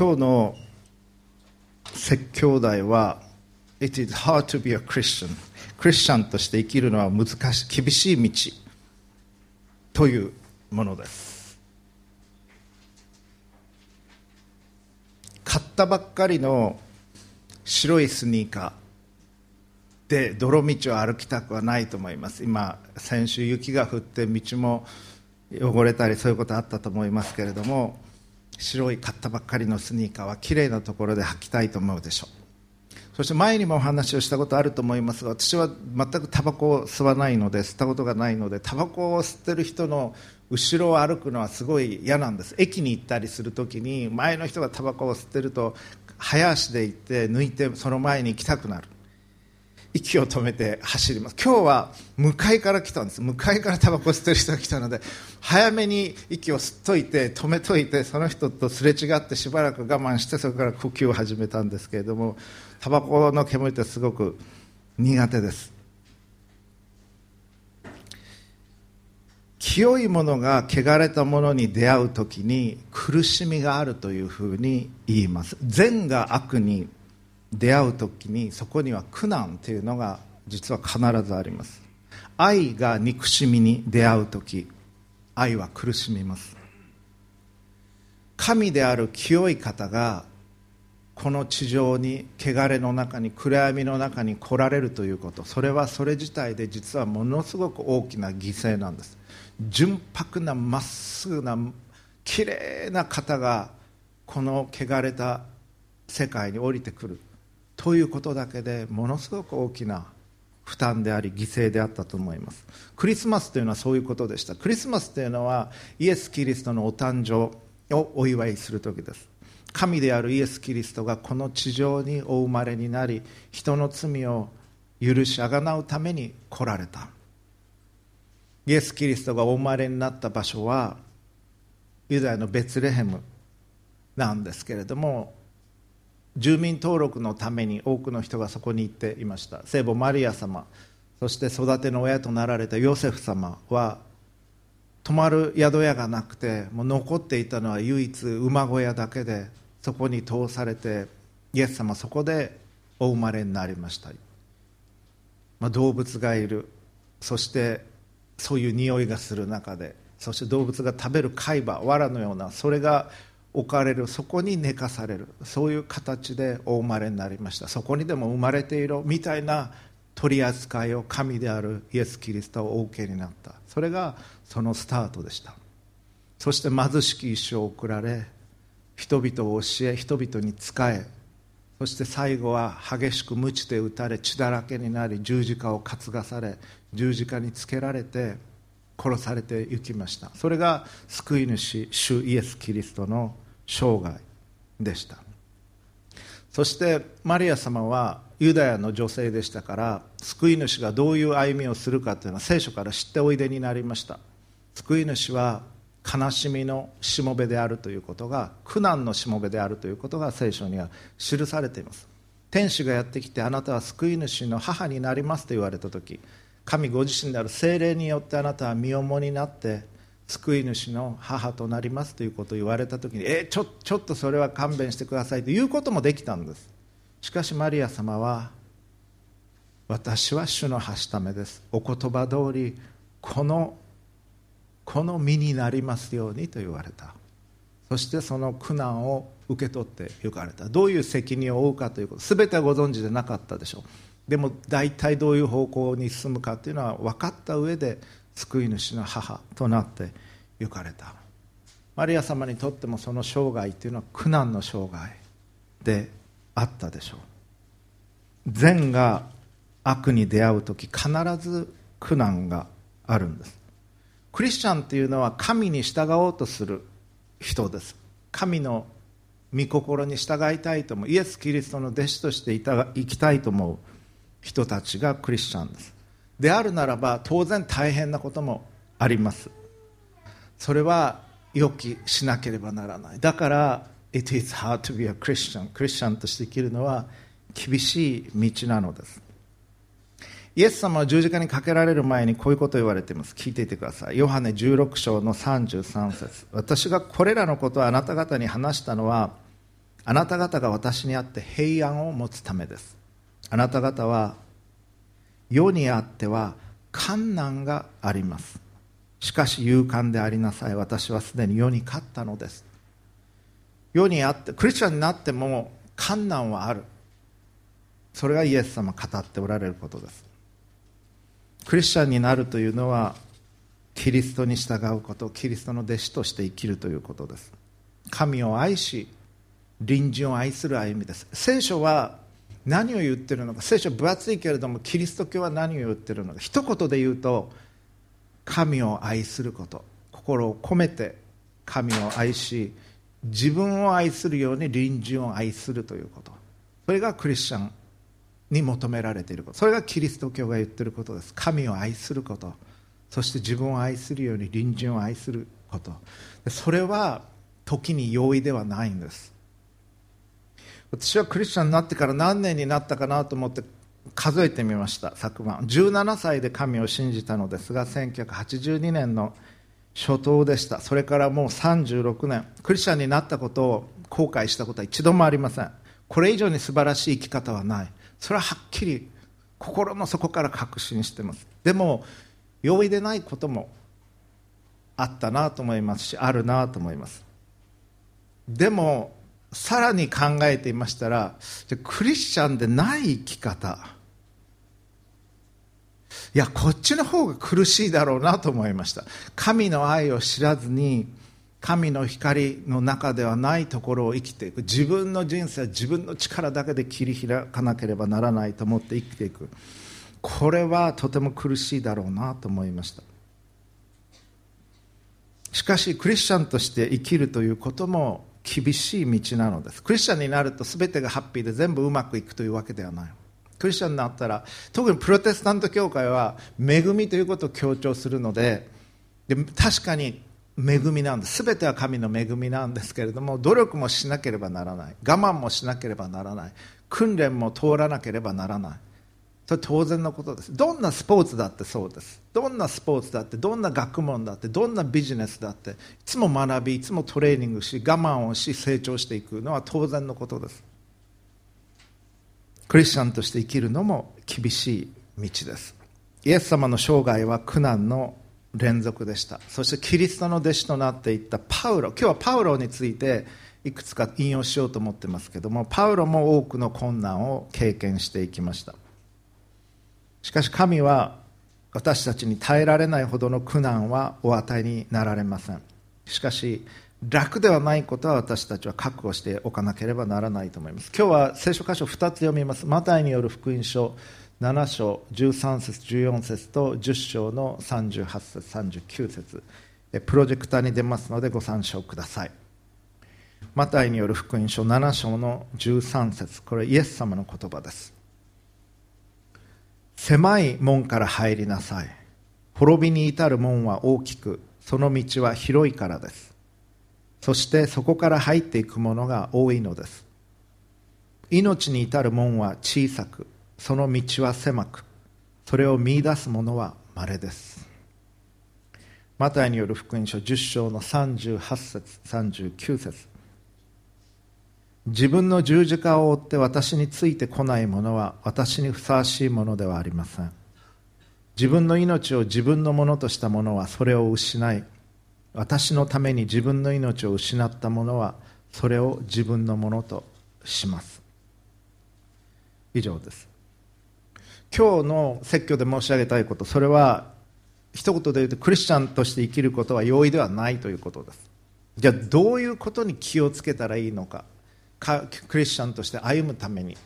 今日の説教題は It is hard to be a Christian. クリスチャンとして生きるのは難しい厳しい道というものです。買ったばっかりの白いスニーカーで泥道を歩きたくはないと思います。今先週雪が降って道も汚れたりそういうことあったと思いますけれども白い買ったばっかりのスニーカーはきれいなところで履きたいと思うでしょう。そして前にもお話をしたことあると思いますが私は全くタバコを吸わないので吸ったことがないのでタバコを吸ってる人の後ろを歩くのはすごい嫌なんです。駅に行ったりするときに前の人がタバコを吸ってると早足で行って抜いてその前に行きたくなる。息を止めて走ります。今日は向かいから来たんです。向かいからタバコ吸ってる人が来たので早めに息を吸っといて止めといてその人とすれ違ってしばらく我慢してそこから呼吸を始めたんですけれどもタバコの煙ってすごく苦手です。清いものが汚れたものに出会う時に苦しみがあるというふうに言います。善が悪に出会う時にそこには苦難というのが実は必ずあります。愛が憎しみに出会う時愛は苦しみます。神である清い方がこの地上に汚れの中に暗闇の中に来られるということ。それはそれ自体で実はものすごく大きな犠牲なんです。純白なまっすぐなきれいな方がこの汚れた世界に降りてくる。ということだけでものすごく大きな負担であり犠牲であったと思います。クリスマスというのはそういうことでした。クリスマスというのはイエス・キリストのお誕生をお祝いする時です。神であるイエス・キリストがこの地上にお生まれになり人の罪を許しあがなうために来られた。イエス・キリストがお生まれになった場所はユダヤのベツレヘムなんですけれども住民登録のために多くの人がそこに行っていました。聖母マリア様そして育ての親となられたヨセフ様は泊まる宿屋がなくてもう残っていたのは唯一馬小屋だけでそこに通されてイエス様そこでお生まれになりました、まあ、動物がいる。そしてそういう匂いがする中でそして動物が食べる海馬藁のようなそれが置かれるそこに寝かされる。そういう形でお生まれになりました。そこにでも生まれているみたいな取り扱いを神であるイエス・キリストをお受けになった。それがそのスタートでした。そして貧しき一生を送られ人々を教え人々に仕えそして最後は激しく鞭で打たれ血だらけになり十字架を担がされ十字架につけられて殺されていきました。それが救い主主イエス・キリストの生涯でした。そしてマリア様はユダヤの女性でしたから救い主がどういう歩みをするかというのは聖書から知っておいでになりました。救い主は悲しみのしもべであるということが苦難のしもべであるということが聖書には記されています。天使がやってきてあなたは救い主の母になりますと言われた時神ご自身である精霊によってあなたは身重になって救い主の母となりますということを言われた時にえちょちょっとそれは勘弁してくださいということもできたんです。しかしマリア様は私は主のはしためです。お言葉通りこのこの身になりますようにと言われた。そしてその苦難を受け取って行かれた。どういう責任を負うかということ全てはご存知でなかったでしょう。でも大体どういう方向に進むかというのは分かった上で救い主の母となって行かれた。マリア様にとってもその生涯というのは苦難の生涯であったでしょう。善が悪に出会う時必ず苦難があるんです。クリスチャンというのは神に従おうとする人です。神の御心に従いたいと思う。イエス・キリストの弟子としていた生きたいと思う人たちがクリスチャンです。であるならば当然大変なこともあります。それは予期しなければならない。だから It is hard to be a Christian クリスチャンとして生きるのは厳しい道なのです。イエス様は十字架にかけられる前にこういうことを言われています。聞いていてください。ヨハネ16章の33節。私がこれらのことをあなた方に話したのはあなた方が私にあって平安を持つためです。あなた方は世にあっては困難があります。しかし勇敢でありなさい。私はすでに世に勝ったのです。世にあってクリスチャンになっても困難はある。それがイエス様語っておられることです。クリスチャンになるというのはキリストに従うことキリストの弟子として生きるということです。神を愛し隣人を愛する歩みです。聖書は何を言ってるのか。聖書分厚いけれどもキリスト教は何を言ってるのか。一言で言うと神を愛すること。心を込めて神を愛し自分を愛するように隣人を愛するということ。それがクリスチャンに求められていること。それがキリスト教が言っていることです。神を愛すること。そして自分を愛するように隣人を愛すること。それは時に容易ではないんです。私はクリスチャンになってから何年になったかなと思って数えてみました昨晩。17歳で神を信じたのですが1982年の初頭でした。それからもう36年。クリスチャンになったことを後悔したことは一度もありません。これ以上に素晴らしい生き方はない。それははっきり心の底から確信してます。でも容易でないこともあったなと思いますしあるなと思います。でもさらに考えていましたらクリスチャンでない生き方。いやこっちの方が苦しいだろうなと思いました。神の愛を知らずに神の光の中ではないところを生きていく。自分の人生は自分の力だけで切り開かなければならないと思って生きていく。これはとても苦しいだろうなと思いました。しかしクリスチャンとして生きるということも厳しい道なのです。クリスチャンになると全てがハッピーで全部うまくいくというわけではない。クリスチャンになったら特にプロテスタント教会は恵みということを強調するのでで確かに恵みなんです。全ては神の恵みなんですけれども努力もしなければならない。我慢もしなければならない。訓練も通らなければならない。それ当然のことです。どんなスポーツだってそうです。どんなスポーツだってどんな学問だってどんなビジネスだっていつも学びいつもトレーニングし我慢をし成長していくのは当然のことです。クリスチャンとして生きるのも厳しい道です。イエス様の生涯は苦難の連続でした。そしてキリストの弟子となっていったパウロ。今日はパウロについていくつか引用しようと思ってますけどもパウロも多くの困難を経験していきました。しかし神は私たちに耐えられないほどの苦難はお与えになられません。しかし楽ではないことは私たちは覚悟しておかなければならないと思います。今日は聖書箇所2つ読みます。マタイによる福音書7章13節14節と10章の38節39節。プロジェクターに出ますのでご参照ください。マタイによる福音書7章の13節。これイエス様の言葉です。狭い門から入りなさい。滅びに至る門は大きくその道は広いからです。そしてそこから入っていくものが多いのです。命に至る門は小さくその道は狭くそれを見いだす者は稀です。マタイによる福音書10章の38節39節。自分の十字架を追って私についてこない者は私にふさわしいものではありません。自分の命を自分のものとした者はそれを失い私のために自分の命を失った者はそれを自分のものとします。以上です。今日の説教で申し上げたいことそれは一言で言うとクリスチャンとして生きることは容易ではないということです。じゃあどういうことに気をつけたらいいのか。クリスチャンとして歩むために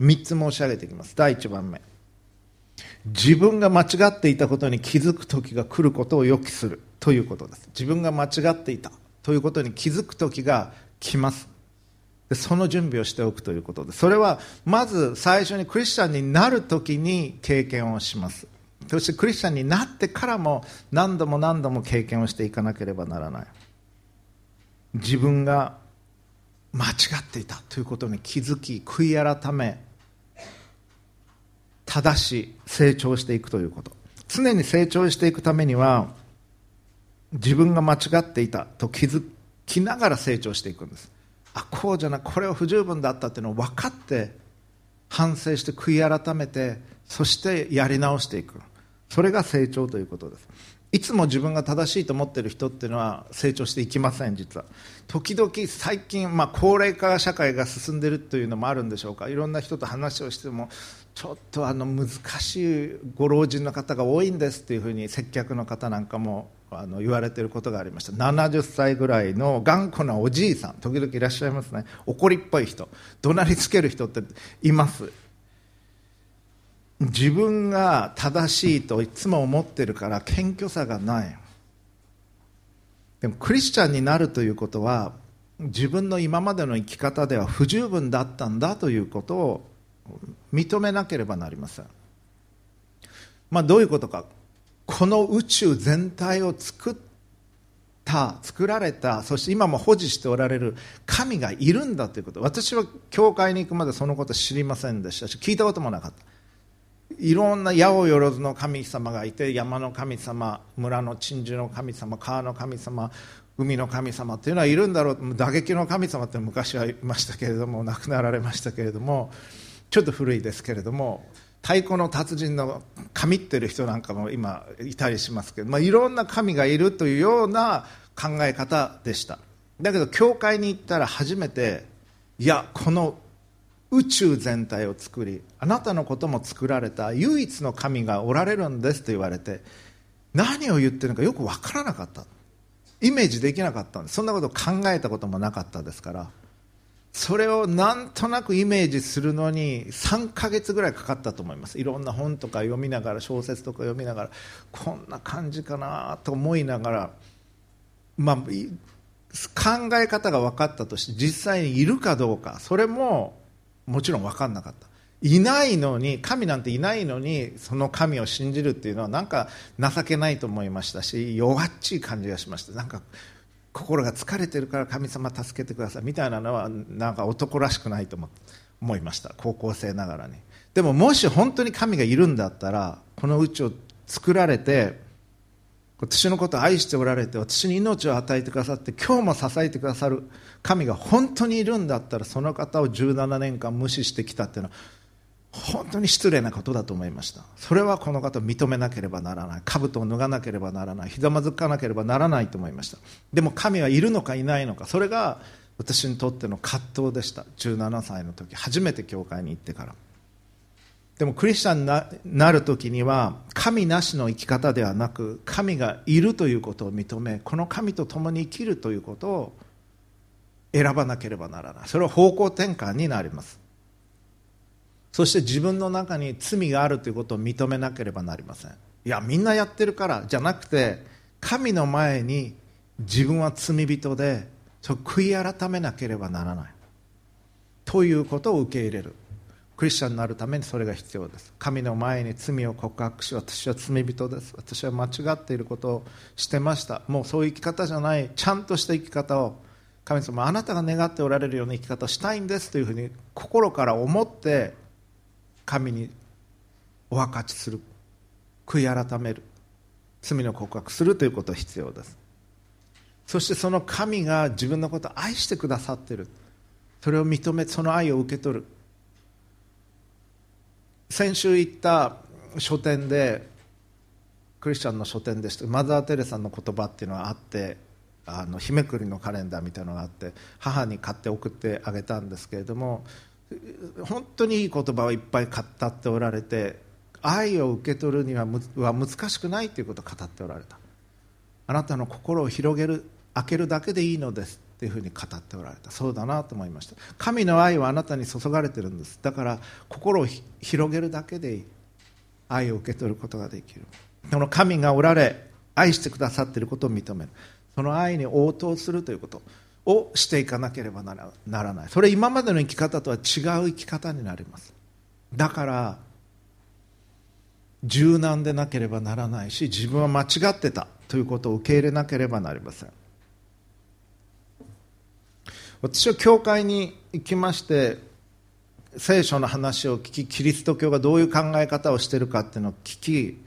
3つ申し上げていきます。第1番目。自分が間違っていたことに気づく時が来ることを予期する。ということです。自分が間違っていた。ということに気づく時が来ます。でその準備をしておくということでそれはまず最初にクリスチャンになる時に経験をします。そしてクリスチャンになってからも何度も何度も経験をしていかなければならない。自分が間違っていたということに気づき悔い改め正し成長していくということ。常に成長していくためには自分が間違っていたと気づきながら成長していくんです。あこうじゃないこれは不十分だったっていうのを分かって反省して悔い改めてそしてやり直していく。それが成長ということです。いつも自分が正しいと思ってる人っていうのは成長していきません実は。時々最近、まあ、高齢化社会が進んでいるというのもあるんでしょうか。いろんな人と話をしてもちょっとあの難しいご老人の方が多いんですっていうふうに接客の方なんかもあの言われていることがありました。70歳ぐらいの頑固なおじいさん時々いらっしゃいますね。怒りっぽい人。怒鳴りつける人っています。自分が正しいといつも思ってるから謙虚さがない。でもクリスチャンになるということは自分の今までの生き方では不十分だったんだということを認めなければなりません、まあ、どういうことか。この宇宙全体を作った作られたそして今も保持しておられる神がいるんだということ。私は教会に行くまでそのこと知りませんでしたし聞いたこともなかった。いろんな八百万の神様がいて山の神様村の鎮守の神様川の神様海の神様っていうのはいるんだろう。打撃の神様って昔はいましたけれども亡くなられましたけれどもちょっと古いですけれども太鼓の達人の神ってる人なんかも今いたりしますけど、まあ、いろんな神がいるというような考え方でした。だけど教会に行ったら初めていやこの宇宙全体を作りあなたのことも作られた唯一の神がおられるんですと言われて何を言ってるのかよく分からなかった。イメージできなかったんですそんなこと考えたこともなかったですから。それをなんとなくイメージするのに3ヶ月ぐらいかかったと思います。いろんな本とか読みながら小説とか読みながらこんな感じかなと思いながらまあ考え方が分かったとして実際にいるかどうかそれももちろん分かんなかった。いないのに神なんていないのにその神を信じるっていうのはなんか情けないと思いましたし弱っちい感じがしました。なんか心が疲れてるから神様助けてください。みたいなのはなんか男らしくないと思いました。高校生ながらに。でももし本当に神がいるんだったらこの宇宙を作られて私のことを愛しておられて私に命を与えてくださって今日も支えてくださる神が本当にいるんだったらその方を17年間無視してきたっていうのは本当に失礼なことだと思いました。それはこの方を認めなければならない。兜を脱がなければならない。ひざまずかなければならないと思いました。でも神はいるのかいないのか。それが私にとっての葛藤でした。17歳の時初めて教会に行ってから。でもクリスチャンになる時には神なしの生き方ではなく神がいるということを認めこの神と共に生きるということを選ばなければならない。それは方向転換になります。そして自分の中に罪があるということを認めなければなりません。いやみんなやってるからじゃなくて神の前に自分は罪人でそ悔い改めなければならない。ということを受け入れる。クリスチャンになるためにそれが必要です。神の前に罪を告白し私は罪人です。私は間違っていることをしてました。もうそういう生き方じゃないちゃんとした生き方を。神様あなたが願っておられるような生き方をしたいんです。というふうに心から思って神にお分かちする。悔い改める。罪の告白するということが必要です。そしてその神が自分のことを愛してくださっている。それを認めその愛を受け取る。先週行った書店でクリスチャンの書店でした。マザー・テレサの言葉っていうのがあってあの日めくりのカレンダーみたいなのがあって母に買って送ってあげたんですけれども本当にいい言葉をいっぱい語っておられて愛を受け取るにはは難しくないということを語っておられた。あなたの心を広げる開けるだけでいいのです。っていうふうに語っておられた。そうだなと思いました。神の愛はあなたに注がれてるんです。だから心を広げるだけでいい愛を受け取ることができる。この神がおられ愛してくださっていることを認める。その愛に応答するということをしていかなければならない。それ今までの生き方とは違う生き方になります。だから柔軟でなければならないし自分は間違ってたということを受け入れなければなりません。私は教会に行きまして聖書の話を聞きキリスト教がどういう考え方をしているかっていうのを聞き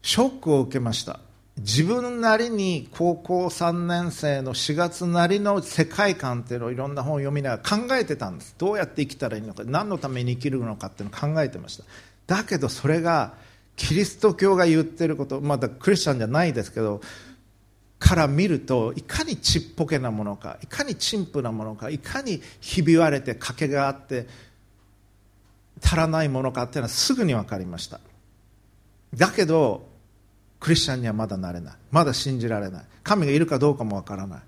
ショックを受けました。自分なりに高校3年生の4月なりの世界観っていうのをいろんな本を読みながら考えてたんです。どうやって生きたらいいのか何のために生きるのかっていうのを考えてました。だけどそれがキリスト教が言ってることまだクリスチャンじゃないですけどから見るといかにちっぽけなものかいかに陳腐なものかいかにひび割れて賭けがあって足らないものかっていうのはすぐに分かりました。だけどクリスチャンにはまだなれない。まだ信じられない。神がいるかどうかも分からない。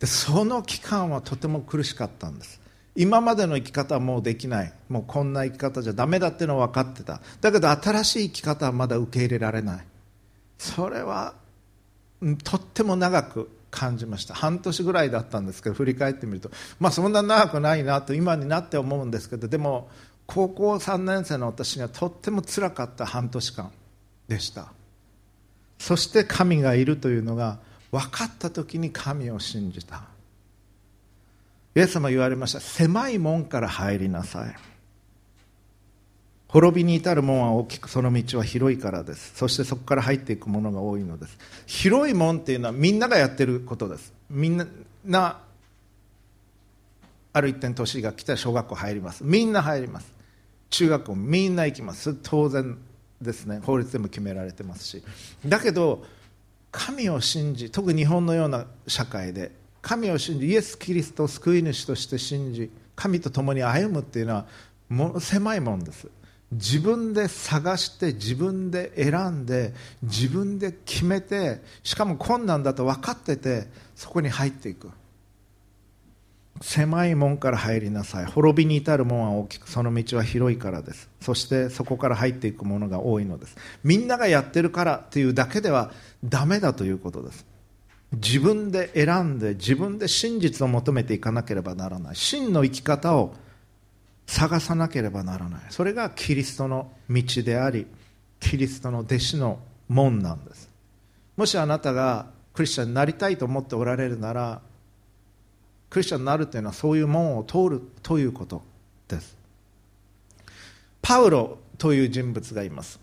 でその期間はとても苦しかったんです。今までの生き方はもうできない。もうこんな生き方じゃダメだっていうのは分かってた。だけど新しい生き方はまだ受け入れられない。それはとっても長く感じました。半年ぐらいだったんですけど振り返ってみると。まあそんな長くないなと今になって思うんですけどでも高校3年生の私にはとってもつらかった半年間でした。そして神がいるというのが分かった時に神を信じた。イエス様言われました。狭い門から入りなさい。滅びに至る門は大きくその道は広いからです。そしてそこから入っていくものが多いのです。広い門っていうのはみんながやってることです。みんなある一点年が来たら小学校入ります。みんな入ります。中学校みんな行きます。当然ですね。法律でも決められてますし。だけど神を信じ特に日本のような社会で神を信じイエス・キリストを救い主として信じ神と共に歩むっていうのはもの狭いもんです。自分で探して自分で選んで自分で決めてしかも困難だと分かっててそこに入っていく。狭い門から入りなさい。滅びに至る門は大きくその道は広いからです。そしてそこから入っていくものが多いのです。みんながやってるからというだけではダメだということです。自分で選んで自分で真実を求めていかなければならない。真の生き方を探さなければならない。それがキリストの道でありキリストの弟子の門なんです。もしあなたがクリスチャンになりたいと思っておられるならクリスチャンになるというのはそういう門を通るということです。パウロという人物がいます。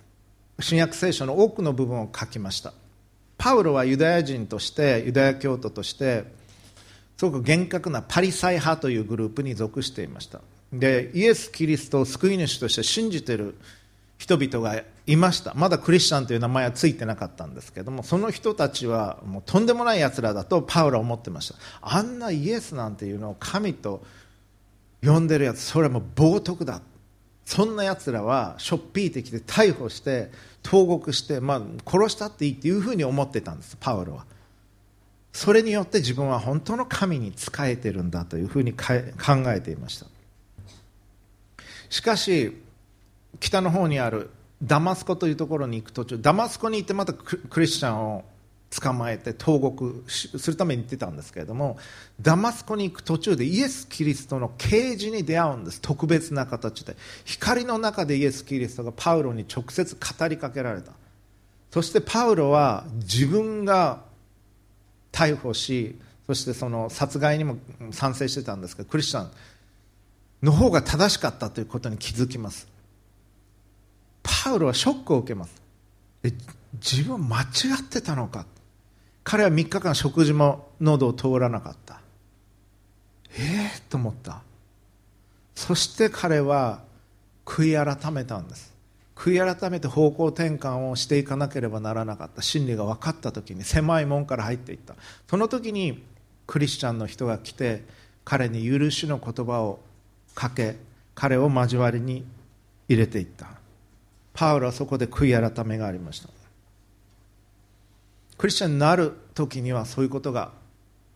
新約聖書の多くの部分を書きました。パウロはユダヤ人としてユダヤ教徒としてすごく厳格なパリサイ派というグループに属していました。でイエス・キリストを救い主として信じている人々がいました。まだクリスチャンという名前はついてなかったんですけどもその人たちはもうとんでもないやつらだとパウロは思ってました。あんなイエスなんていうのを神と呼んでるやつそれはもう冒涜だ。そんなやつらはしょっぴいてきて逮捕して投獄して、まあ、殺したっていいっていうふうに思ってたんですパウロは。それによって自分は本当の神に仕えてるんだというふうに考えていました。しかし北の方にあるダマスコというところに行く途中ダマスコに行ってまたクリスチャンを捕まえて投獄するために行ってたんですけれどもダマスコに行く途中でイエス・キリストの啓示に出会うんです。特別な形で。光の中でイエス・キリストがパウロに直接語りかけられた。そしてパウロは自分が逮捕しそしてその殺害にも賛成してたんですけどクリスチャンの方が正しかったということに気づきます。パウロはショックを受けます。え自分間違ってたのか。彼は3日間食事も喉を通らなかった。ええー、と思った。そして彼は悔い改めたんです。悔い改めて方向転換をしていかなければならなかった。真理が分かった時に狭い門から入っていった。その時にクリスチャンの人が来て彼に許しの言葉をかけ彼を交わりに入れていった。パウロはそこで悔い改めがありました。クリスチャンになる時にはそういうことが、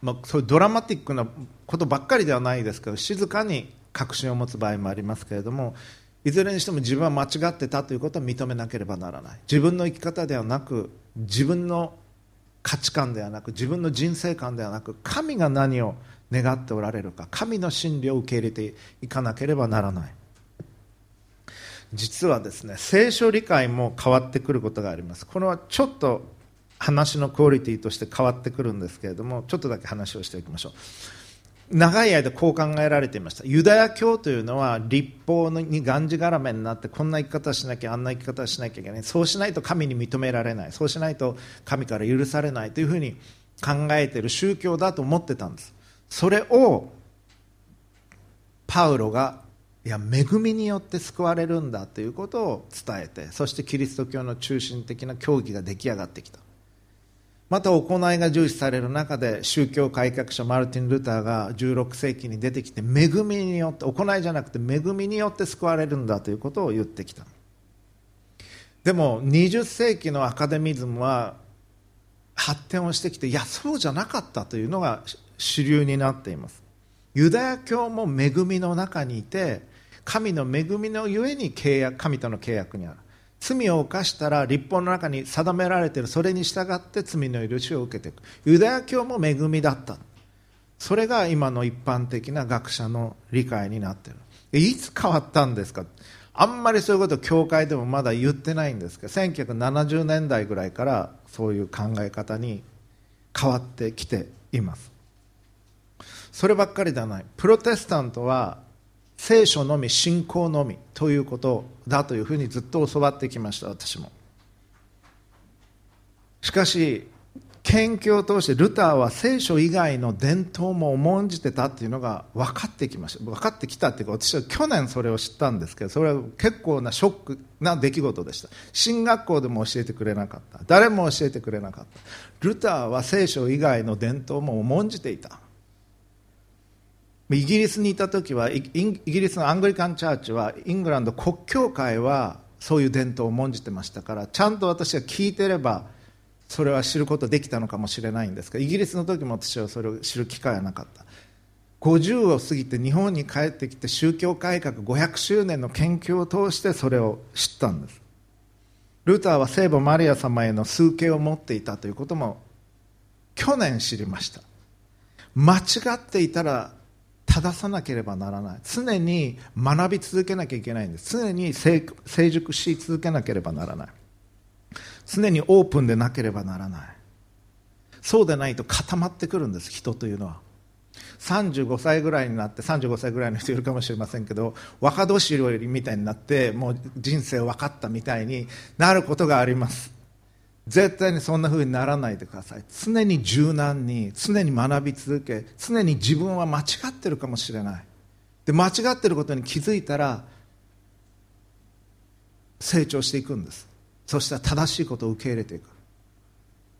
まあ、そういうドラマティックなことばっかりではないですけど静かに確信を持つ場合もありますけれどもいずれにしても自分は間違ってたということを認めなければならない。自分の生き方ではなく自分の価値観ではなく自分の人生観ではなく神が何を願っておられるか神の真理を受け入れていかなければならない。実はですね聖書理解も変わってくることがあります。これはちょっと話のクオリティとして変わってくるんですけれどもちょっとだけ話をしていきましょう。長い間こう考えられていました。ユダヤ教というのは立法にがんじがらめになってこんな生き方しなきゃあんな生き方しなきゃいけない。そうしないと神に認められない。そうしないと神から許されないというふうに考えている宗教だと思ってたんです。それをパウロがいや恵みによって救われるんだということを伝えてそしてキリスト教の中心的な教義が出来上がってきた。また行いが重視される中で宗教改革者マルティン・ルターが16世紀に出てきて恵みによって行いじゃなくて恵みによって救われるんだということを言ってきた。でも20世紀のアカデミズムは発展をしてきていやそうじゃなかったというのが主流になっています。ユダヤ教も恵みの中にいて神の恵みのゆえに契約神との契約にある。罪を犯したら立法の中に定められている。それに従って罪の許しを受けていく。ユダヤ教も恵みだった。それが今の一般的な学者の理解になっている。いつ変わったんですか？あんまりそういうことを教会でもまだ言ってないんですけど1970年代ぐらいからそういう考え方に変わってきています。そればっかりではない。プロテスタントは聖書のみ信仰のみということだというふうにずっと教わってきました私も。しかし研究を通してルターは聖書以外の伝統も重んじてたっていうのが分かってきました。分かってきたっていうか私は去年それを知ったんですけどそれは結構なショックな出来事でした。進学校でも教えてくれなかった。誰も教えてくれなかった。ルターは聖書以外の伝統も重んじていた。イギリスにいた時はイギリスのアングリカンチャーチはイングランド国教会はそういう伝統を重んじてましたからちゃんと私は聞いてればそれは知ることできたのかもしれないんですがイギリスの時も私はそれを知る機会はなかった。50を過ぎて日本に帰ってきて宗教改革500周年の研究を通してそれを知ったんです。ルーターは聖母マリア様への崇敬を持っていたということも去年知りました。間違っていたら正さなければならない。常に学び続けなきゃいけないんです。常に成熟し続けなければならない。常にオープンでなければならない。そうでないと固まってくるんです。人というのは。35歳ぐらいになって35歳ぐらいの人いるかもしれませんけど若年寄りみたいになってもう人生分かったみたいになることがあります。絶対にそんな風にならないでください。常に柔軟に常に学び続け常に自分は間違ってるかもしれない。で間違ってることに気づいたら成長していくんです。そしたら正しいことを受け入れていく。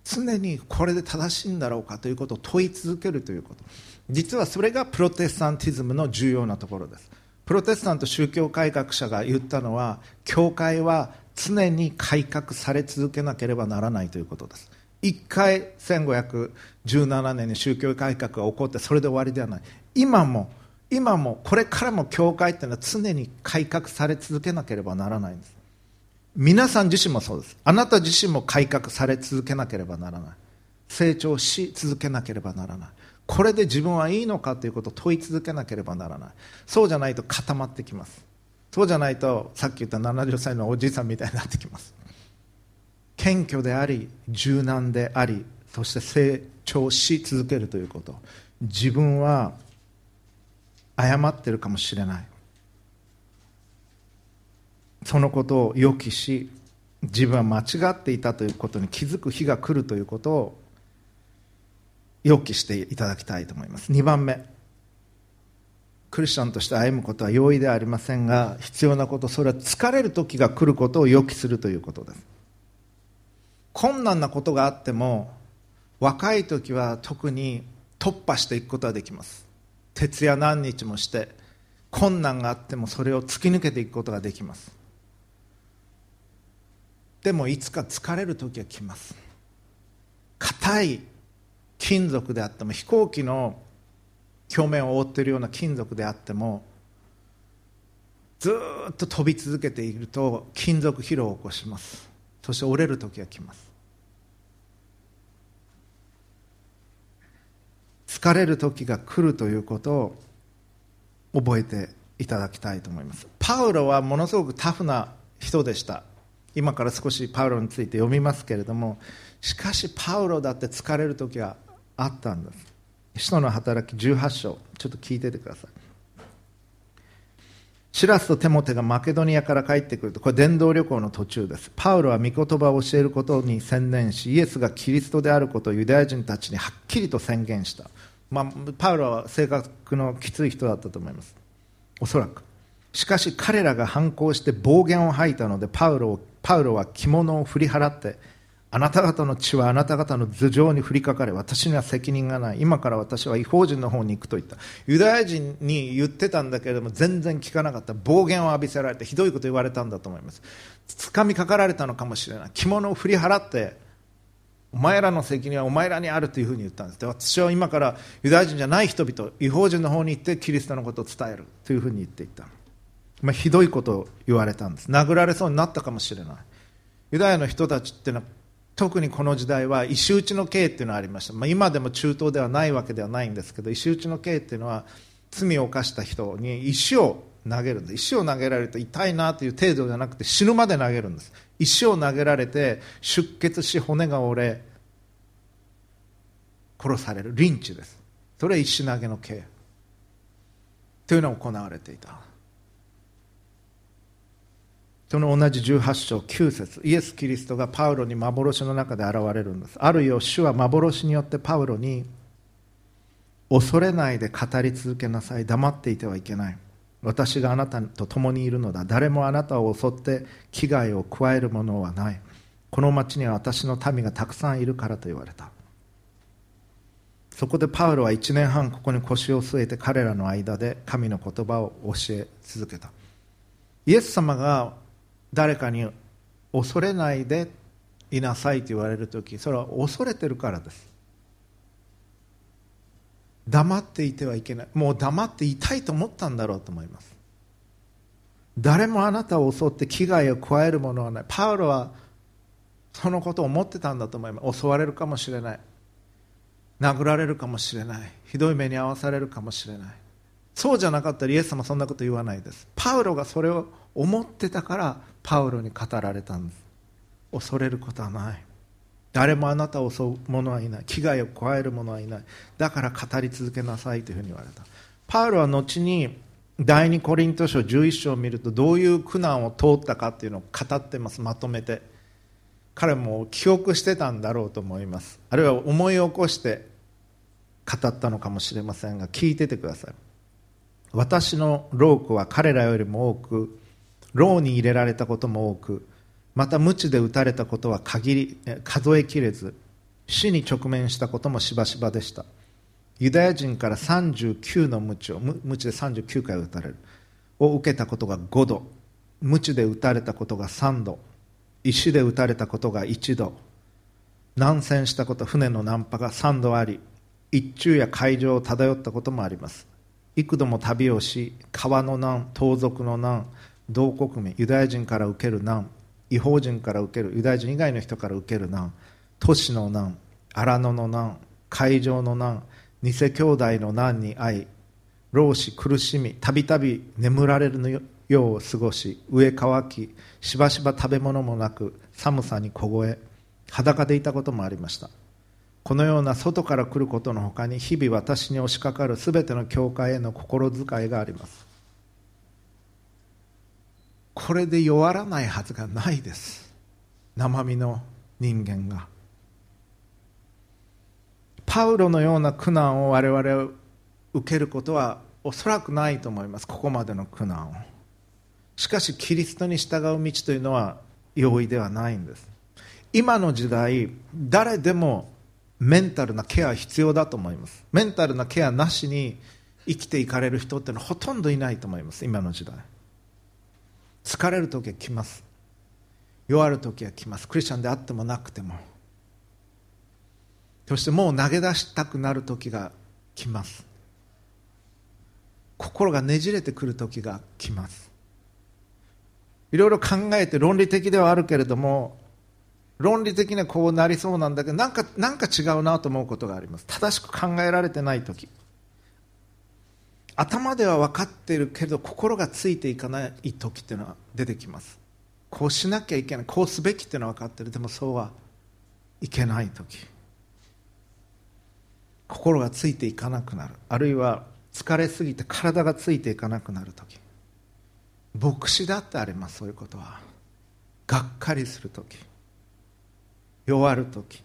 常にこれで正しいんだろうかということを問い続けるということ。実はそれがプロテスタンティズムの重要なところです。プロテスタント宗教改革者が言ったのは教会は常に改革され続けなければならないということです。一回1517年に宗教改革が起こってそれで終わりではない。今も今もこれからも教会っていうのは常に改革され続けなければならないんです。皆さん自身もそうです。あなた自身も改革され続けなければならない。成長し続けなければならない。これで自分はいいのかということを問い続けなければならない。そうじゃないと固まってきます。そうじゃないとさっき言った70歳のおじいさんみたいになってきます。謙虚であり柔軟でありそして成長し続けるということ。自分は誤ってるかもしれない。そのことを予期し自分は間違っていたということに気づく日が来るということを予期していただきたいと思います。2番目。クリスチャンとして歩むことは容易ではありませんが必要なことそれは疲れる時が来ることを予期するということです。困難なことがあっても若い時は特に突破していくことができます。徹夜何日もして困難があってもそれを突き抜けていくことができます。でもいつか疲れる時は来ます。硬い金属であっても飛行機の表面を覆っているような金属であってもずっと飛び続けていると金属疲労を起こします。そして折れる時が来ます。疲れる時が来るということを覚えていただきたいと思います。パウロはものすごくタフな人でした。今から少しパウロについて読みますけれどもしかしパウロだって疲れる時はあったんです。使徒の働き18章ちょっと聞いててください。シラスとテモテがマケドニアから帰ってくるとこれ伝道旅行の途中です。パウロは御言葉を教えることに専念しイエスがキリストであることをユダヤ人たちにはっきりと宣言した、まあ、パウロは性格のきつい人だったと思います。おそらく。しかし彼らが反抗して暴言を吐いたのでパウロパウロは着物を振り払ってあなた方の血はあなた方の頭上に降りかかれ私には責任がない。今から私は違法人の方に行くと言った。ユダヤ人に言ってたんだけれども全然聞かなかった。暴言を浴びせられてひどいこと言われたんだと思います。掴みかかられたのかもしれない。着物を振り払ってお前らの責任はお前らにあるというふうに言ったんです。で私は今からユダヤ人じゃない人々違法人の方に行ってキリストのことを伝えるというふうに言っていた。まあ、ひどいことを言われたんです。殴られそうになったかもしれない。ユダヤの人たちってのは特にこの時代は石打ちの刑っていうのがありました、まあ、今でも中東ではないわけではないんですけど石打ちの刑っていうのは罪を犯した人に石を投げるんです。石を投げられると痛いなという程度じゃなくて死ぬまで投げるんです。石を投げられて出血し骨が折れ殺される。リンチです。それは石投げの刑。というのが行われていた。その同じ18章9節イエス・キリストがパウロに幻の中で現れるんです。あるよ主は幻によってパウロに恐れないで語り続けなさい。黙っていてはいけない。私があなたと共にいるのだ。誰もあなたを襲って危害を加えるものはない。この町には私の民がたくさんいるからと言われた。そこでパウロは1年半ここに腰を据えて彼らの間で神の言葉を教え続けた。イエス様が誰かに恐れないでいなさいと言われる時それは恐れてるからです。黙っていてはいけない。もう黙っていたいと思ったんだろうと思います。誰もあなたを襲って危害を加えるものはない。パウロはそのことを思ってたんだと思います。襲われるかもしれない。殴られるかもしれない。ひどい目に遭わされるかもしれない。そうじゃなかったらイエス様そんなこと言わないです。パウロがそれを思ってたからパウロに語られたんです。恐れることはない。誰もあなたを襲う者はいない。危害を加える者はいない。だから語り続けなさいというふうに言われた。パウロは後に第二コリント書11章を見るとどういう苦難を通ったかっていうのを語ってます。まとめて。彼も記憶してたんだろうと思います。あるいは思い起こして語ったのかもしれませんが聞いててください。私のロークは彼らよりも多く牢に入れられたことも多くまた鞭で打たれたことは限り数えきれず死に直面したこともしばしばでした。ユダヤ人から39の鞭を鞭で39回打たれる。を受けたことが5度。鞭で打たれたことが3度。石で打たれたことが1度。難戦したこと船の難破が3度あり一中や海上を漂ったこともあります。幾度も旅をし川の難盗賊の難同国民ユダヤ人から受ける難違法人から受けるユダヤ人以外の人から受ける難都市の難荒野の難海上の難偽兄弟の難に遭い老死苦しみたびたび眠られるよう過ごし上乾きしばしば食べ物もなく寒さに凍え裸でいたこともありました。このような外から来ることのほかに日々私に押しかかるすべての教会への心遣いがあります。これで弱らないはずがないです。生身の人間が。パウロのような苦難を我々は受けることはおそらくないと思います。ここまでの苦難を。しかしキリストに従う道というのは容易ではないんです。今の時代誰でもメンタルなケア必要だと思います。メンタルなケアなしに生きていかれる人ってのはほとんどいないと思います。今の時代。疲れる時は来ます。弱る時は来ます。クリスチャンであってもなくても。そしてもう投げ出したくなる時が来ます。心がねじれてくる時が来ます。いろいろ考えて論理的ではあるけれども論理的にはこうなりそうなんだけどなんかなんか違うなと思うことがあります。正しく考えられてない時。頭では分かっているけど心がついていかない時っていうのは出てきます。こうしなきゃいけないこうすべきっていうのは分かってる。でもそうはいけない時。心がついていかなくなる。あるいは疲れすぎて体がついていかなくなる時。牧師だってありますそういうことは。がっかりする時。弱る時。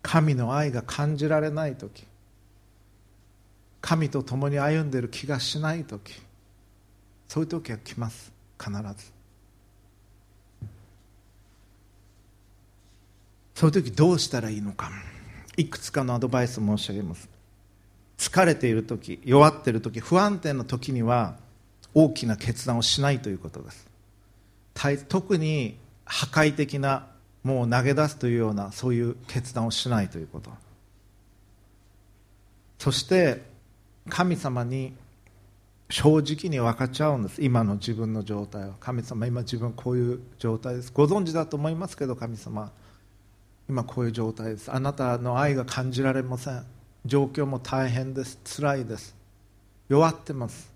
神の愛が感じられない時。神と共に歩んでいる気がしない時そういう時は来ます。必ず。そういう時どうしたらいいのか。いくつかのアドバイス申し上げます。疲れている時弱っている時不安定な時には大きな決断をしないということです。特に破壊的なもう投げ出すというようなそういう決断をしないということ。そして神様に正直に分かっちゃうんです。今の自分の状態は。神様今自分こういう状態です。ご存知だと思いますけど神様今こういう状態です。あなたの愛が感じられません。状況も大変です。辛いです。弱ってます。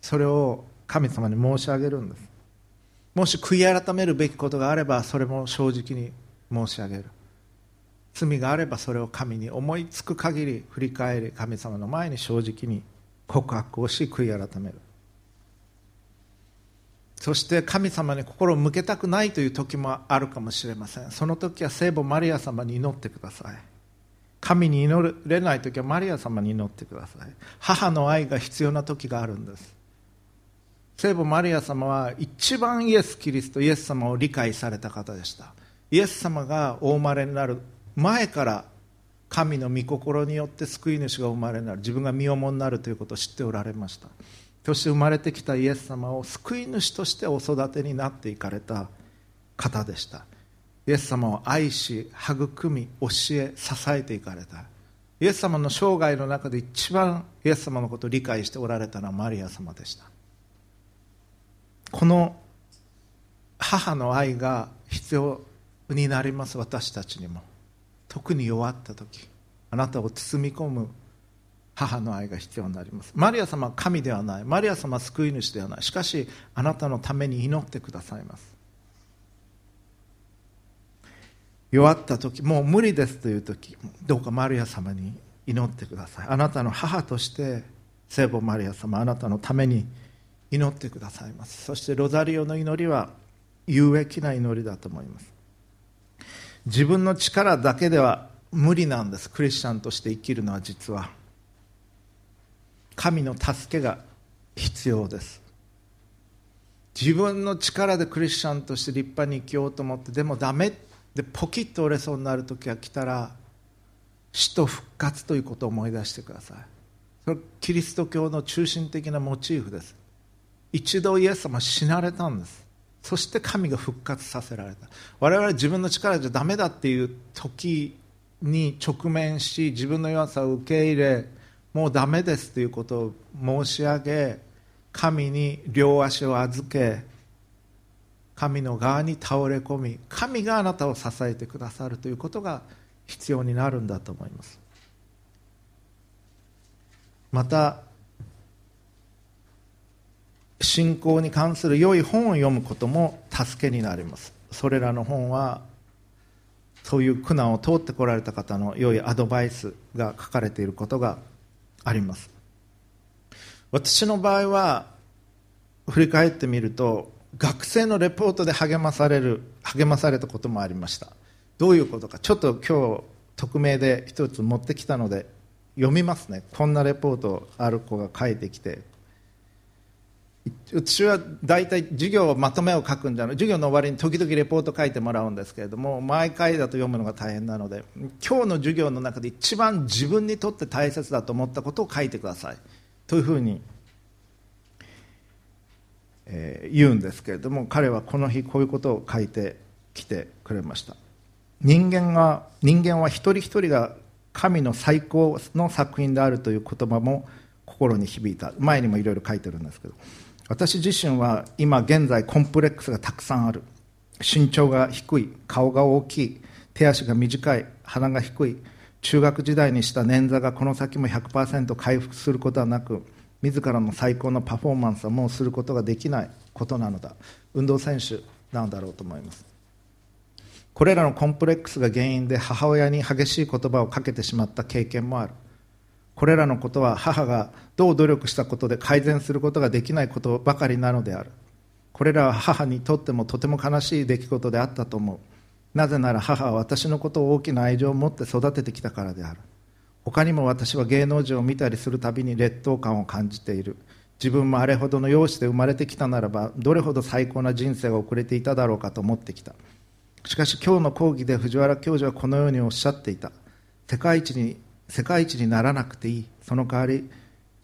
それを神様に申し上げるんです。もし悔い改めるべきことがあればそれも正直に申し上げる。罪があればそれを神に思いつく限り振り返り神様の前に正直に告白をし悔い改める。そして神様に心を向けたくないという時もあるかもしれません。その時は聖母マリア様に祈ってください。神に祈れない時はマリア様に祈ってください。母の愛が必要な時があるんです。聖母マリア様は一番イエス・キリストイエス様を理解された方でした。イエス様がお生まれになる前から神の御心によって救い主が生まれになる自分が身重になるということを知っておられました。そして生まれてきたイエス様を救い主としてお育てになっていかれた方でした。イエス様を愛し育み教え支えていかれた。イエス様の生涯の中で一番イエス様のことを理解しておられたのはマリア様でした。この母の愛が必要になります私たちにも。特に弱った時あなたを包み込む母の愛が必要になります。マリア様は神ではない。マリア様は救い主ではない。しかしあなたのために祈ってくださいます。弱った時もう無理ですという時どうかマリア様に祈ってください。あなたの母として聖母マリア様あなたのために祈ってくださいます。そしてロザリオの祈りは有益な祈りだと思います。自分の力だけでは無理なんです。クリスチャンとして生きるのは実は。神の助けが必要です。自分の力でクリスチャンとして立派に生きようと思ってでもダメ。でポキッと折れそうになる時が来たら死と復活ということを思い出してください。それキリスト教の中心的なモチーフです。一度イエス様死なれたんです。そして神が復活させられた。我々自分の力じゃダメだっていう時に直面し自分の弱さを受け入れもうダメですということを申し上げ神に両足を預け神の側に倒れ込み神があなたを支えてくださるということが必要になるんだと思います。また信仰に関する良い本を読むことも助けになります。それらの本はそういう苦難を通ってこられた方の良いアドバイスが書かれていることがあります。私の場合は振り返ってみると学生のレポートで励まされる励まされたこともありました。どういうことかちょっと今日匿名で一つ持ってきたので読みますね。こんなレポートある子が書いてきて。私は大体授業まとめを書くんじゃない。授業の終わりに時々レポート書いてもらうんですけれども毎回だと読むのが大変なので今日の授業の中で一番自分にとって大切だと思ったことを書いてください。というふうに、えー、言うんですけれども彼はこの日こういうことを書いてきてくれました。人間が人間は一人一人が神の最高の作品であるという言葉も心に響いた。前にもいろいろ書いてるんですけど。私自身は今現在コンプレックスがたくさんある。身長が低い顔が大きい手足が短い鼻が低い中学時代にした捻挫がこの先も100%回復することはなく自らの最高のパフォーマンスはもうすることができないことなのだ。運動選手なんだろうと思います。これらのコンプレックスが原因で母親に激しい言葉をかけてしまった経験もある。これらのことは母がどう努力したことで改善することができないことばかりなのである。これらは母にとってもとても悲しい出来事であったと思う。なぜなら母は私のことを大きな愛情を持って育ててきたからである。他にも私は芸能人を見たりするたびに劣等感を感じている。自分もあれほどの容姿で生まれてきたならばどれほど最高な人生が送れていただろうかと思ってきた。しかし今日の講義で藤原教授はこのようにおっしゃっていた。世界一に世界一にならなくていい。その代わり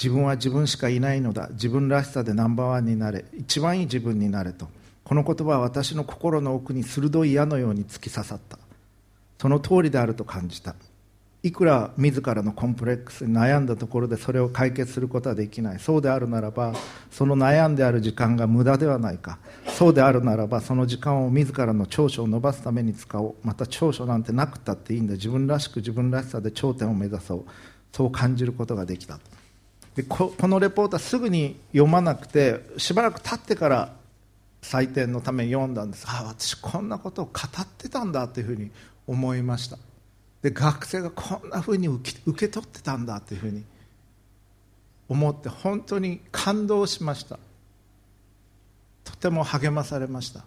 自分は自分しかいないのだ。自分らしさでナンバーワンになれ。一番いい自分になれと。この言葉は私の心の奥に鋭い矢のように突き刺さった。その通りであると感じた。いくら自らのコンプレックスに悩んだところでそれを解決することはできない。そうであるならばその悩んである時間が無駄ではないか。そうであるならばその時間を自らの長所を伸ばすために使おう。また長所なんてなくたっていいんだ。自分らしく自分らしさで頂点を目指そう。そう感じることができたでこのレポートはすぐに読まなくてしばらく経ってから採点のために読んだんです。ああ私こんなことを語ってたんだというふうに思いました。で学生がこんなふうに受け取ってたんだというふうに思って本当に感動しました。とても励まされました。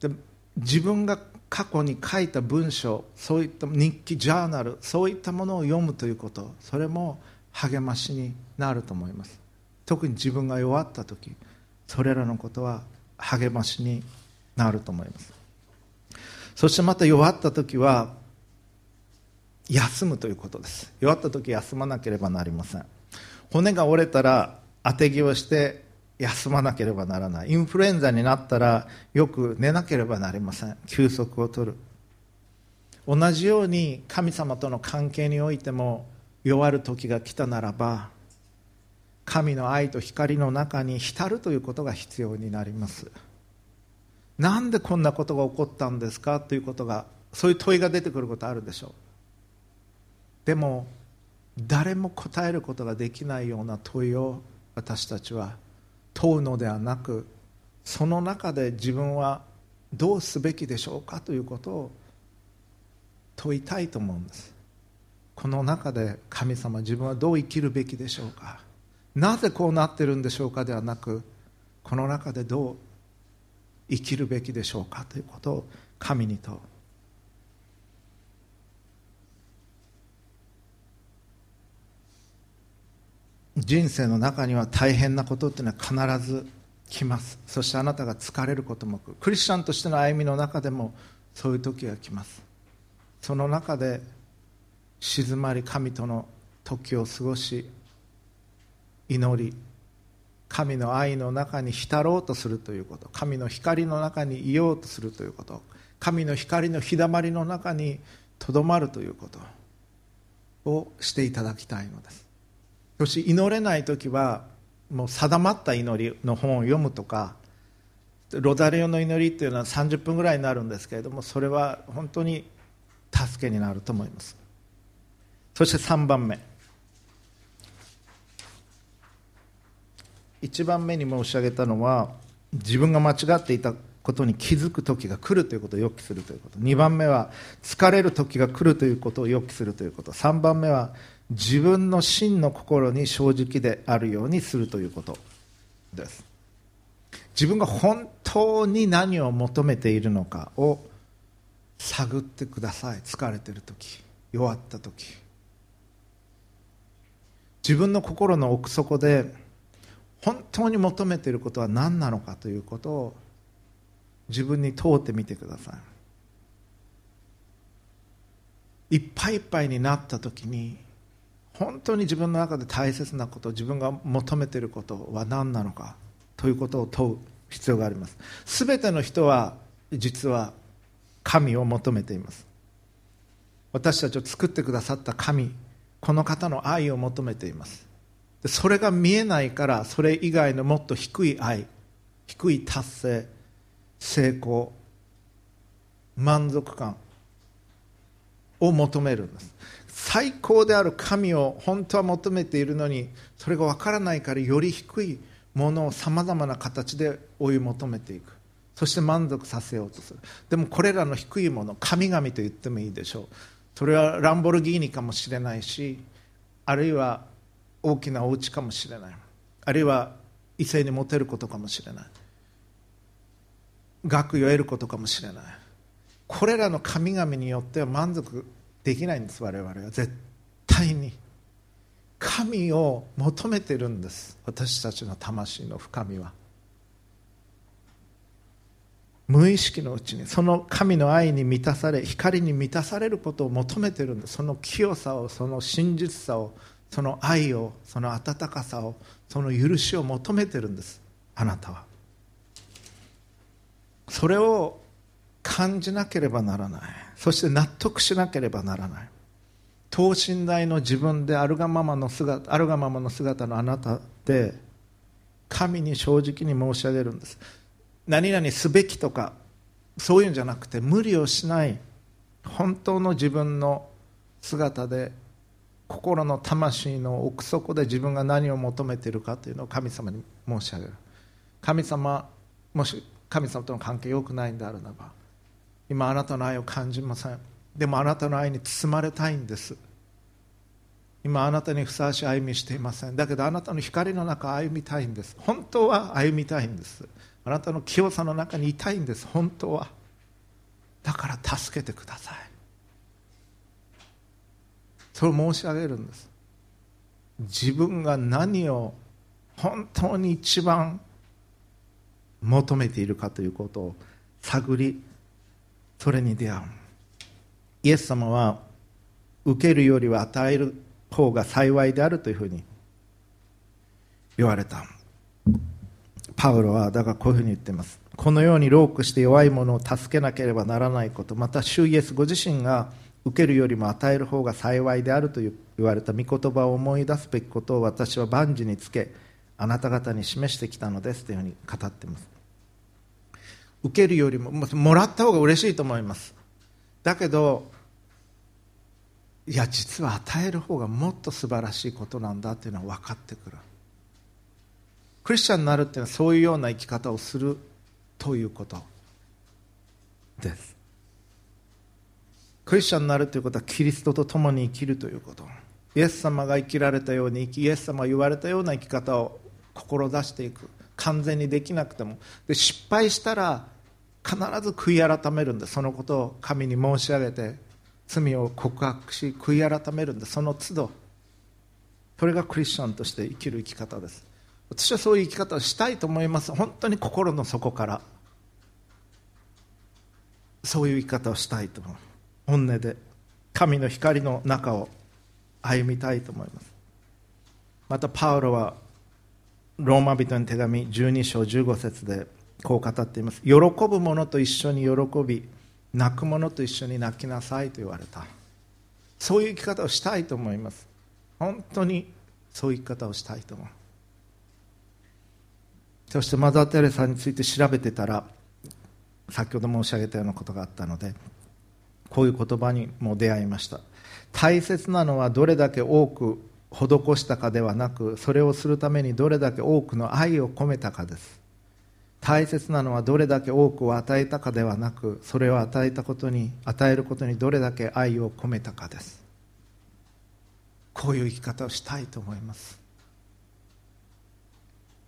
で自分が過去に書いた文章そういった日記ジャーナルそういったものを読むということそれも励ましになると思います。特に自分が弱った時それらのことは励ましになると思います。そしてまた弱った時は休むということです。弱った時休まなければなりません。骨が折れたら当て木をして休まなければならない。インフルエンザになったらよく寝なければなりません。休息を取る。同じように神様との関係においても弱る時が来たならば神の愛と光の中に浸るということが必要になります。なんでこんなことが起こったんですか？ということがそういう問いが出てくることあるでしょう。でも誰も答えることができないような問いを私たちは問うのではなくその中で自分はどうすべきでしょうかということを問いたいと思うんです。この中で神様自分はどう生きるべきでしょうか。なぜこうなってるんでしょうかではなくこの中でどう生きるべきでしょうかということを神に問う人生の中には大変なことっていうのは必ず来ます。そしてあなたが疲れることも来る。クリスチャンとしての歩みの中でもそういう時が来ます。その中で静まり神との時を過ごし祈り神の愛の中に浸ろうとするということ。神の光の中にいようとするということ。神の光の日だまりの中にとどまるということをしていただきたいのです。そして祈れない時はもう定まった祈りの本を読むとかロザリオの祈りっていうのは30分ぐらいになるんですけれどもそれは本当に助けになると思います。そして3番目。1番目に申し上げたのは自分が間違っていたことに気づく時が来るということを予期するということ。2番目は疲れる時が来るということ。を予期するということ3番目は自分の真の心に正直であるようにするということです。自分が本当に何を求めているのかを探ってください。疲れてる時弱った時。自分の心の奥底で本当に求めていることは何なのかということを自分に問うてみてください。いっぱいいっぱいになった時に本当に自分の中で大切なこと自分が求めていることは何なのかということを問う必要があります。全ての人は実は神を求めています。私たちを作ってくださった神この方の愛を求めています。それが見えないからそれ以外のもっと低い愛低い達成成功満足感を求めるんです。最高である神を本当は求めているのにそれが分からないからより低いものをさまざまな形で追い求めていく。そして満足させようとする。でもこれらの低いもの神々と言ってもいいでしょう。それはランボルギーニかもしれないしあるいは大きなお家かもしれない。あるいは異性にモテることかもしれない。学位を得ることかもしれない。これらの神々によっては満足できないんです我々は。絶対に。神を求めてるんです。私たちの魂の深みは。無意識のうちにその神の愛に満たされ光に満たされることを求めてるんです。その清さをその真実さをその愛をその温かさをその許しを求めてるんです。あなたは。それを感じなければならない。そして納得しなければならない。等身大の自分であるがままの姿あるがままの姿のあなたで神に正直に申し上げるんです。何々すべきとかそういうんじゃなくて無理をしない本当の自分の姿で心の魂の奥底で自分が何を求めているかというのを神様に申し上げる。神様もし神様との関係良くないんであるならば今あなたの愛を感じません。でもあなたの愛に包まれたいんです。今あなたにふさわしい歩みしていません。だけどあなたの光の中歩みたいんです。本当は歩みたいんです。あなたの清さの中にいたいんです。本当は。だから助けてください。それを申し上げるんです。自分が何を本当に一番求めているかということを探りそれに出会う。イエス様は受けるよりは与える方が幸いであるというふうに言われた。パウロはだからこういうふうに言っています。このようにロークして弱い者を助けなければならないこと。また主イエスご自身が受けるよりも与える方が幸いであると言われた。御言葉を思い出すべきことを私は万事につけあなた方に示してきたのですというふうに語っています。受けるよりももらった方が嬉しいと思います。だけどいや実は与える方がもっと素晴らしいことなんだというのは分かってくる。クリスチャンになるっていうのはそういうような生き方をするということ。です。クリスチャンになるということはキリストと共に生きるということ。イエス様が生きられたように生きイエス様が言われたような生き方を志していく。完全にできなくても。で失敗したら必ず悔い改めるんでそのことを神に申し上げて罪を告白し悔い改めるんでその都度それがクリスチャンとして生きる生き方です。私はそういう生き方をしたいと思います。本当に心の底から。そういう生き方をしたいと思う。本音で。神の光の中を歩みたいと思います。またパウロはローマ人の手紙12章15節でこう語っています。喜ぶ者と一緒に喜び泣く者と一緒に泣きなさいと言われた。そういう生き方をしたいと思います。本当にそういう生き方をしたいと思う。そしてマザー・テレサについて調べてたら先ほど申し上げたようなことがあったのでこういう言葉にも出会いました。大切なのはどれだけ多く施したかではなくそれをするためにどれだけ多くの愛を込めたかです。大切なのはどれだけ多くを与えたかではなくそれを与えたことに与えることにどれだけ愛を込めたかです。こういう生き方をしたいと思います。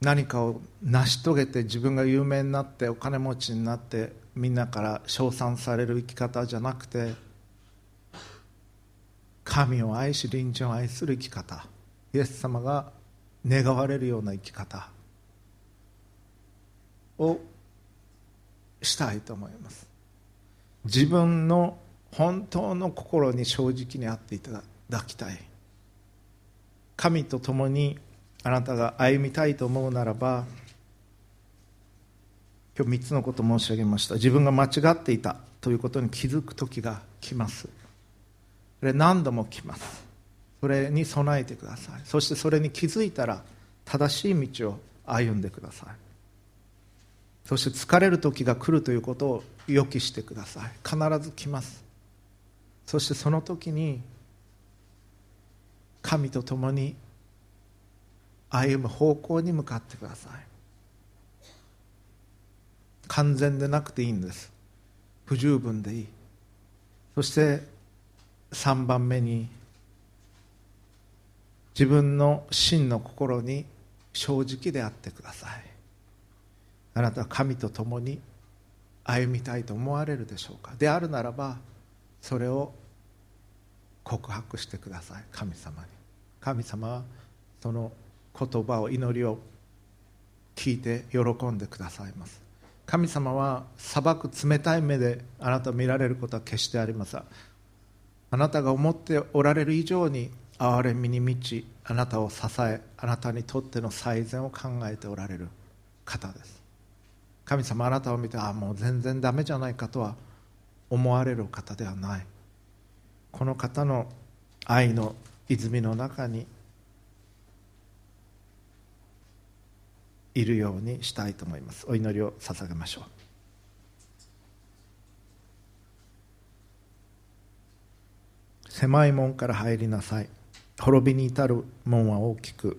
何かを成し遂げて自分が有名になってお金持ちになってみんなから称賛される生き方じゃなくて神を愛し隣人を愛する生き方イエス様が願われるような生き方。をしたいと思います。自分の本当の心に正直にあっていただきたい。神と共にあなたが歩みたいと思うならば今日3つのこと申し上げました。自分が間違っていたということに気づく時が来ます。それ何度も来ます。それに備えてください。そしてそれに気づいたら正しい道を歩んでください。そして疲れる時が来るということを予期してください。必ず来ます。そしてその時に神と共に歩む方向に向かってください。完全でなくていいんです。不十分でいい。そして3番目に自分の真の心に正直であってください。あなたは神と共に歩みたいと思われるでしょうか？であるならばそれを告白してください。神様に。神様はその言葉を祈りを聞いて喜んでくださいます。神様は裁く冷たい目であなたを見られることは決してありません。あなたが思っておられる以上に憐れみに満ちあなたを支えあなたにとっての最善を考えておられる方です。神様あなたを見てああもう全然ダメじゃないかとは思われる方ではない。この方の愛の泉の中にいるようにしたいと思います。お祈りを捧げましょう。狭い門から入りなさい。滅びに至る門は大きく。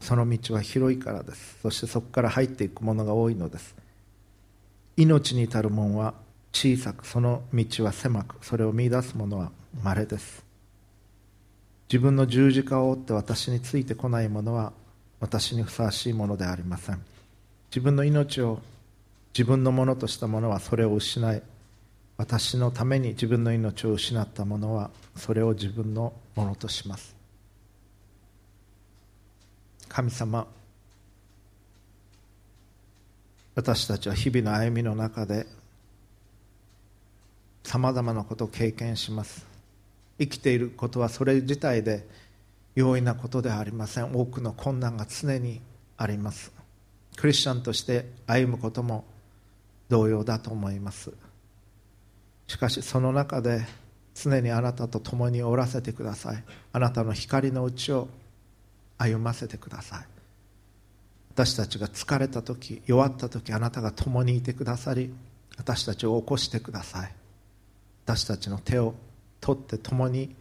その道は広いからです。そしてそこから入っていくものが多いのです。命に至る門は小さくその道は狭くそれを見いだす者はまれです。自分の十字架を追って私についてこない者は私にふさわしいものでありません。自分の命を自分のものとした者はそれを失い私のために自分の命を失った者はそれを自分のものとします。神様私たちは日々の歩みの中でさまざまなことを経験します。生きていることはそれ自体で容易なことではありません。多くの困難が常にあります。クリスチャンとして歩むことも同様だと思います。しかしその中で常にあなたと共におらせてください。あなたの光のうちを歩ませてください。私たちが疲れた時弱った時あなたが共にいてくださり私たちを起こしてください。私たちの手を取って共に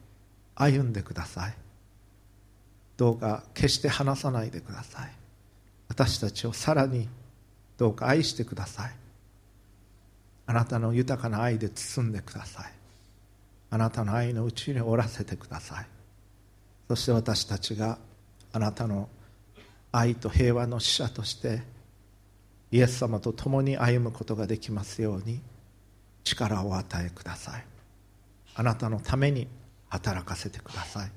歩んでください。どうか決して離さないでください。私たちをさらにどうか愛してください。あなたの豊かな愛で包んでください。あなたの愛のうちにおらせてください。そして私たちがあなたの愛と平和の使者としてイエス様と共に歩むことができますように力を与えください。あなたのために働かせてください。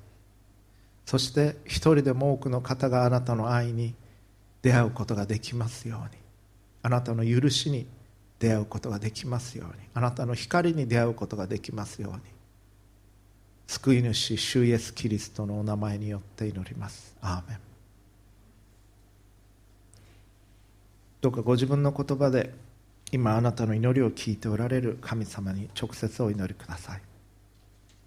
そして一人でも多くの方があなたの愛に出会うことができますように。あなたの許しに出会うことができますように。あなたの光に出会うことができますように。救い主主イエス・キリストのお名前によって祈ります。アーメン。どうかご自分の言葉で今あなたの祈りを聞いておられる神様に直接お祈りください。